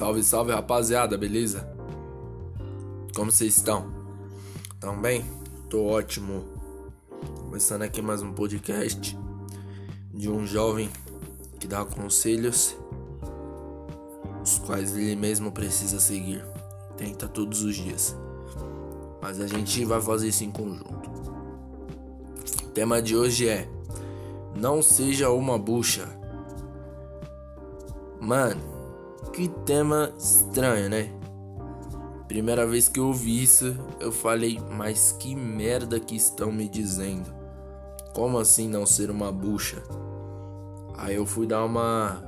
Salve, salve rapaziada, beleza? Como vocês estão? Tão bem? Tô ótimo. Começando aqui mais um podcast de um jovem que dá conselhos, os quais ele mesmo precisa seguir. Tenta todos os dias. Mas a gente vai fazer isso em conjunto. O tema de hoje é: Não seja uma bucha. Mano, que tema estranho, né? Primeira vez que eu ouvi isso, eu falei, mas que merda que estão me dizendo? Como assim não ser uma bucha? Aí eu fui dar uma,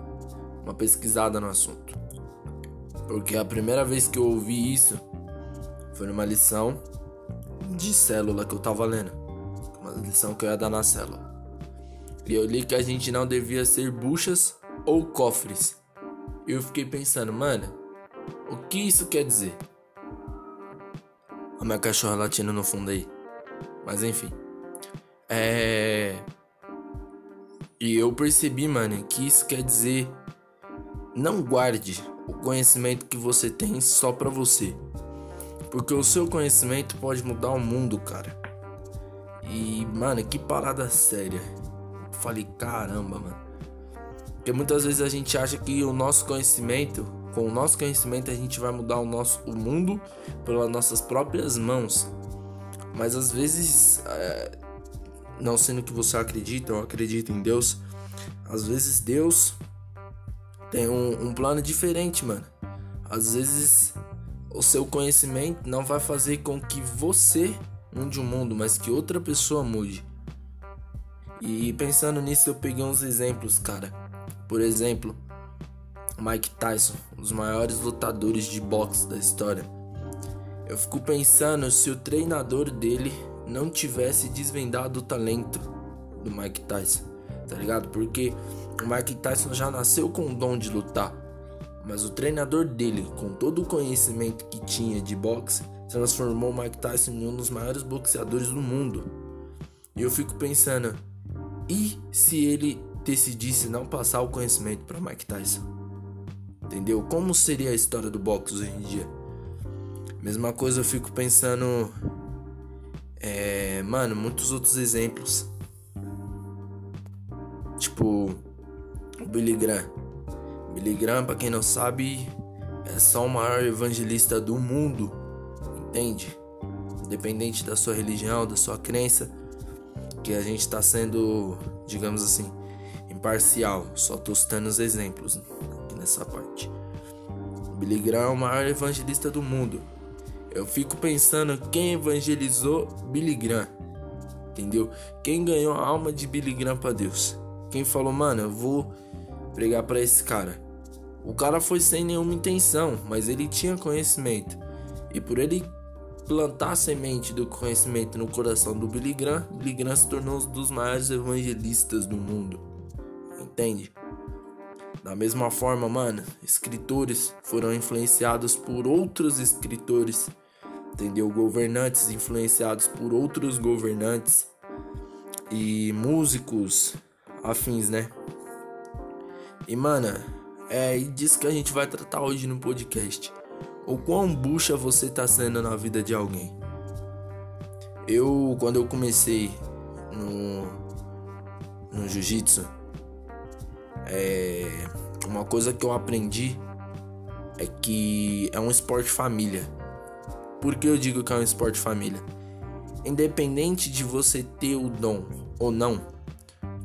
uma pesquisada no assunto. Porque a primeira vez que eu ouvi isso foi numa lição de célula que eu tava lendo. Uma lição que eu ia dar na célula. E eu li que a gente não devia ser buchas ou cofres eu fiquei pensando, mano, o que isso quer dizer? A minha cachorra latindo no fundo aí. Mas enfim. É. E eu percebi, mano, que isso quer dizer. Não guarde o conhecimento que você tem só pra você. Porque o seu conhecimento pode mudar o mundo, cara. E, mano, que parada séria. Falei, caramba, mano. Porque muitas vezes a gente acha que o nosso conhecimento, com o nosso conhecimento a gente vai mudar o nosso o mundo pelas nossas próprias mãos. Mas às vezes, é, não sendo que você acredita ou acredita em Deus, às vezes Deus tem um, um plano diferente, mano. Às vezes o seu conhecimento não vai fazer com que você mude o mundo, mas que outra pessoa mude. E pensando nisso, eu peguei uns exemplos, cara. Por exemplo, Mike Tyson, um dos maiores lutadores de boxe da história. Eu fico pensando se o treinador dele não tivesse desvendado o talento do Mike Tyson, tá ligado? Porque o Mike Tyson já nasceu com o dom de lutar, mas o treinador dele, com todo o conhecimento que tinha de boxe, transformou o Mike Tyson em um dos maiores boxeadores do mundo. E eu fico pensando, e se ele decidisse não passar o conhecimento para Mike Tyson. Entendeu? Como seria a história do boxe hoje em dia? Mesma coisa eu fico pensando. É, mano, muitos outros exemplos. Tipo, o Billy Graham. Billy Graham, pra quem não sabe, é só o maior evangelista do mundo. Entende? Independente da sua religião, da sua crença, que a gente tá sendo, digamos assim, imparcial, só tô citando os exemplos aqui nessa parte. Billy Graham é o maior evangelista do mundo. Eu fico pensando quem evangelizou Billy Graham, entendeu? Quem ganhou a alma de Billy Graham para Deus? Quem falou, mano, eu vou pregar para esse cara. O cara foi sem nenhuma intenção, mas ele tinha conhecimento. E por ele plantar a semente do conhecimento no coração do Billy Graham, Billy Graham se tornou um dos maiores evangelistas do mundo entende? Da mesma forma, mano, escritores foram influenciados por outros escritores, entendeu? Governantes influenciados por outros governantes e músicos afins, né? E, mano, é disso que a gente vai tratar hoje no podcast. O quão bucha você tá sendo na vida de alguém. Eu, quando eu comecei no, no jiu-jitsu, é, uma coisa que eu aprendi é que é um esporte família. Por que eu digo que é um esporte família? Independente de você ter o dom ou não,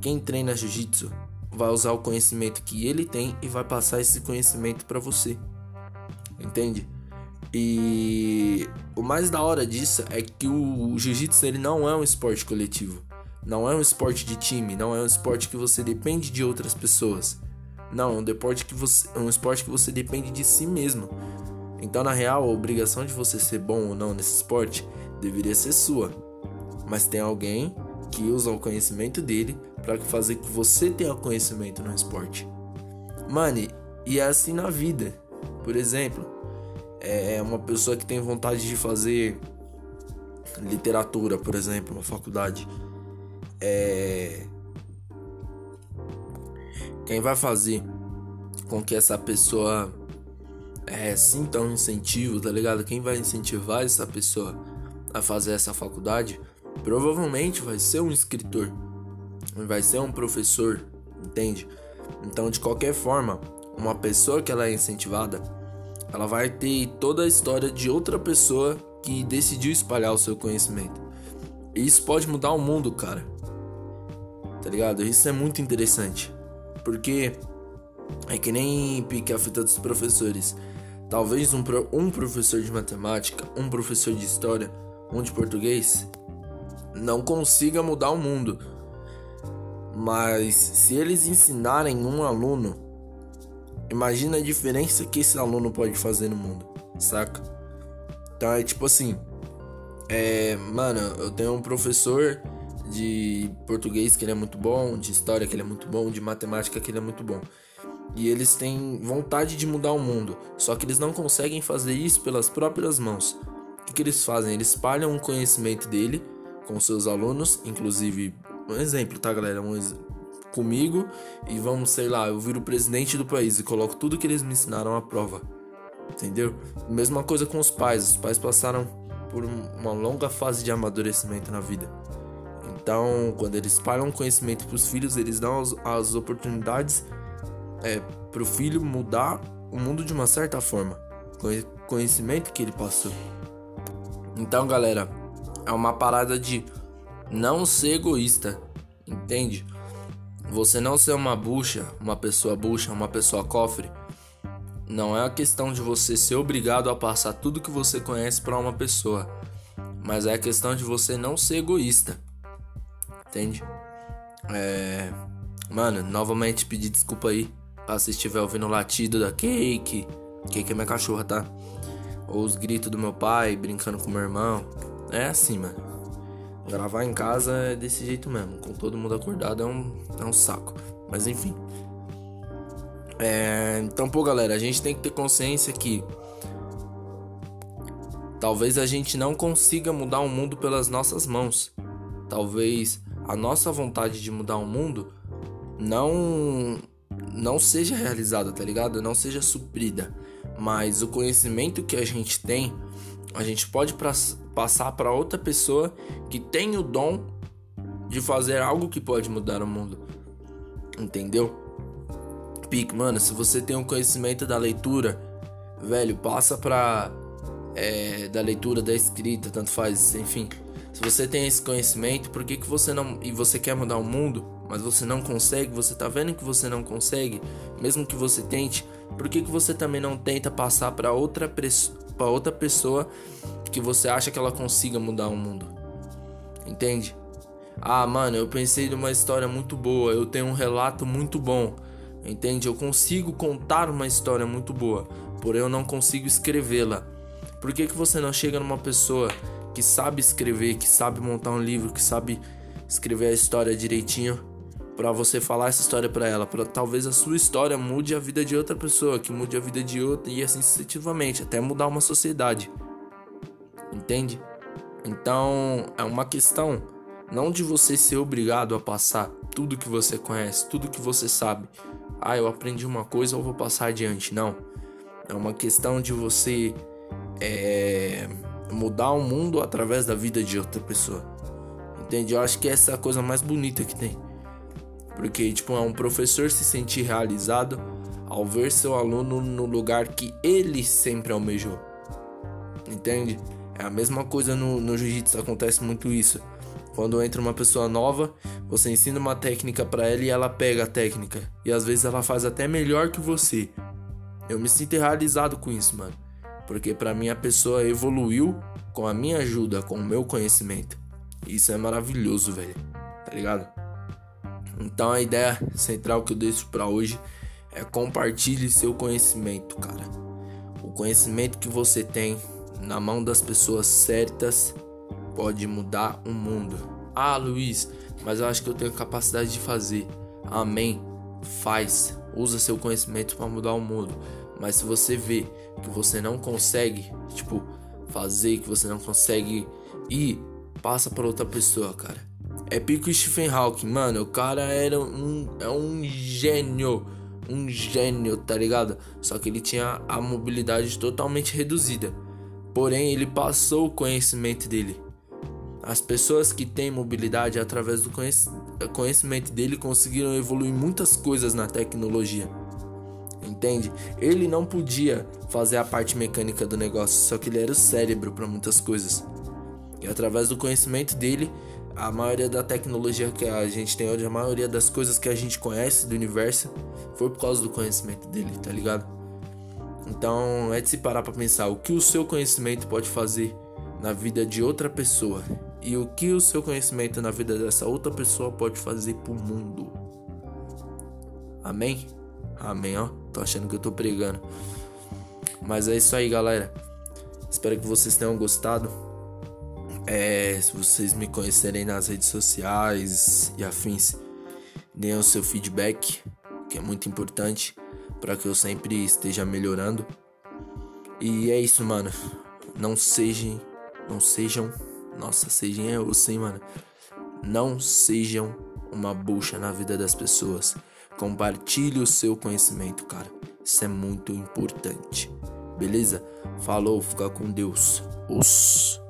quem treina jiu-jitsu vai usar o conhecimento que ele tem e vai passar esse conhecimento para você. Entende? E o mais da hora disso é que o jiu-jitsu ele não é um esporte coletivo. Não é um esporte de time, não é um esporte que você depende de outras pessoas. Não, é um esporte que você, é um esporte que você depende de si mesmo. Então, na real, a obrigação de você ser bom ou não nesse esporte deveria ser sua. Mas tem alguém que usa o conhecimento dele para fazer que você tenha conhecimento no esporte. Mano, e é assim na vida. Por exemplo, é uma pessoa que tem vontade de fazer literatura, por exemplo, uma faculdade é quem vai fazer com que essa pessoa é, sinta um incentivo, tá ligado? Quem vai incentivar essa pessoa a fazer essa faculdade provavelmente vai ser um escritor, vai ser um professor, entende? Então, de qualquer forma, uma pessoa que ela é incentivada, ela vai ter toda a história de outra pessoa que decidiu espalhar o seu conhecimento. Isso pode mudar o mundo, cara. Tá ligado? Isso é muito interessante. Porque é que nem pique a fita dos professores. Talvez um, um professor de matemática, um professor de história, um de português, não consiga mudar o mundo. Mas se eles ensinarem um aluno, imagina a diferença que esse aluno pode fazer no mundo, saca? Então é tipo assim, é, mano, eu tenho um professor de português que ele é muito bom, de história que ele é muito bom, de matemática que ele é muito bom. E eles têm vontade de mudar o mundo, só que eles não conseguem fazer isso pelas próprias mãos. O que, que eles fazem? Eles espalham o conhecimento dele com seus alunos, inclusive, um exemplo, tá, galera? Um ex... comigo e vamos, sei lá, eu viro presidente do país e coloco tudo que eles me ensinaram à prova. Entendeu? Mesma coisa com os pais. Os pais passaram por uma longa fase de amadurecimento na vida. Então, quando eles espalham conhecimento para os filhos, eles dão as, as oportunidades é, para o filho mudar o mundo de uma certa forma, com conhecimento que ele passou. Então, galera, é uma parada de não ser egoísta, entende? Você não ser uma bucha, uma pessoa bucha, uma pessoa cofre. Não é a questão de você ser obrigado a passar tudo que você conhece para uma pessoa, mas é a questão de você não ser egoísta, entende? É. Mano, novamente pedir desculpa aí se estiver ouvindo o latido da Cake. Cake é minha cachorra, tá? Ou os gritos do meu pai brincando com meu irmão. É assim, mano. Gravar em casa é desse jeito mesmo. Com todo mundo acordado é um, é um saco. Mas enfim. É, então, pô, galera, a gente tem que ter consciência que talvez a gente não consiga mudar o mundo pelas nossas mãos. Talvez a nossa vontade de mudar o mundo não não seja realizada, tá ligado? Não seja suprida. Mas o conhecimento que a gente tem, a gente pode passar para outra pessoa que tem o dom de fazer algo que pode mudar o mundo. Entendeu? Pique, mano, se você tem um conhecimento da leitura, velho, passa pra. É, da leitura, da escrita, tanto faz, enfim. Se você tem esse conhecimento, por que, que você não. e você quer mudar o mundo, mas você não consegue, você tá vendo que você não consegue, mesmo que você tente, por que, que você também não tenta passar para outra, pra outra pessoa que você acha que ela consiga mudar o mundo. Entende? Ah, mano, eu pensei numa história muito boa, eu tenho um relato muito bom. Entende? Eu consigo contar uma história muito boa, porém eu não consigo escrevê-la. Por que, que você não chega numa pessoa que sabe escrever, que sabe montar um livro, que sabe escrever a história direitinho para você falar essa história para ela, para talvez a sua história mude a vida de outra pessoa, que mude a vida de outra e assim sucessivamente, até mudar uma sociedade. Entende? Então, é uma questão não de você ser obrigado a passar tudo que você conhece, tudo que você sabe. Ah, eu aprendi uma coisa, eu vou passar adiante. Não. É uma questão de você é, mudar o mundo através da vida de outra pessoa. Entende? Eu acho que essa é a coisa mais bonita que tem. Porque, tipo, é um professor se sentir realizado ao ver seu aluno no lugar que ele sempre almejou. Entende? É a mesma coisa no, no jiu-jitsu, acontece muito isso. Quando entra uma pessoa nova, você ensina uma técnica para ela e ela pega a técnica. E às vezes ela faz até melhor que você. Eu me sinto realizado com isso, mano. Porque para mim a pessoa evoluiu com a minha ajuda, com o meu conhecimento. Isso é maravilhoso, velho. Tá ligado? Então a ideia central que eu deixo para hoje é compartilhe seu conhecimento, cara. O conhecimento que você tem na mão das pessoas certas pode mudar o mundo. Ah, Luiz, mas eu acho que eu tenho capacidade de fazer. Amém. Faz. Usa seu conhecimento para mudar o mundo. Mas se você vê que você não consegue, tipo, fazer, que você não consegue ir, passa para outra pessoa, cara. É pico Stephen Hawking, mano. O cara era um, é um gênio. um gênio, tá ligado? Só que ele tinha a mobilidade totalmente reduzida. Porém, ele passou o conhecimento dele. As pessoas que têm mobilidade através do conhecimento dele conseguiram evoluir muitas coisas na tecnologia. Entende? Ele não podia fazer a parte mecânica do negócio, só que ele era o cérebro para muitas coisas. E através do conhecimento dele, a maioria da tecnologia que a gente tem hoje, a maioria das coisas que a gente conhece do universo, foi por causa do conhecimento dele, tá ligado? Então é de se parar para pensar o que o seu conhecimento pode fazer na vida de outra pessoa e o que o seu conhecimento na vida dessa outra pessoa pode fazer pro mundo. Amém? Amém, ó. Tô achando que eu tô pregando. Mas é isso aí, galera. Espero que vocês tenham gostado. É, se vocês me conhecerem nas redes sociais e afins, deem o seu feedback, que é muito importante para que eu sempre esteja melhorando. E é isso, mano. Não sejam, não sejam, nossa, sejam eu sim, mano. Não sejam uma bucha na vida das pessoas. Compartilhe o seu conhecimento, cara. Isso é muito importante. Beleza? Falou, fica com Deus. Os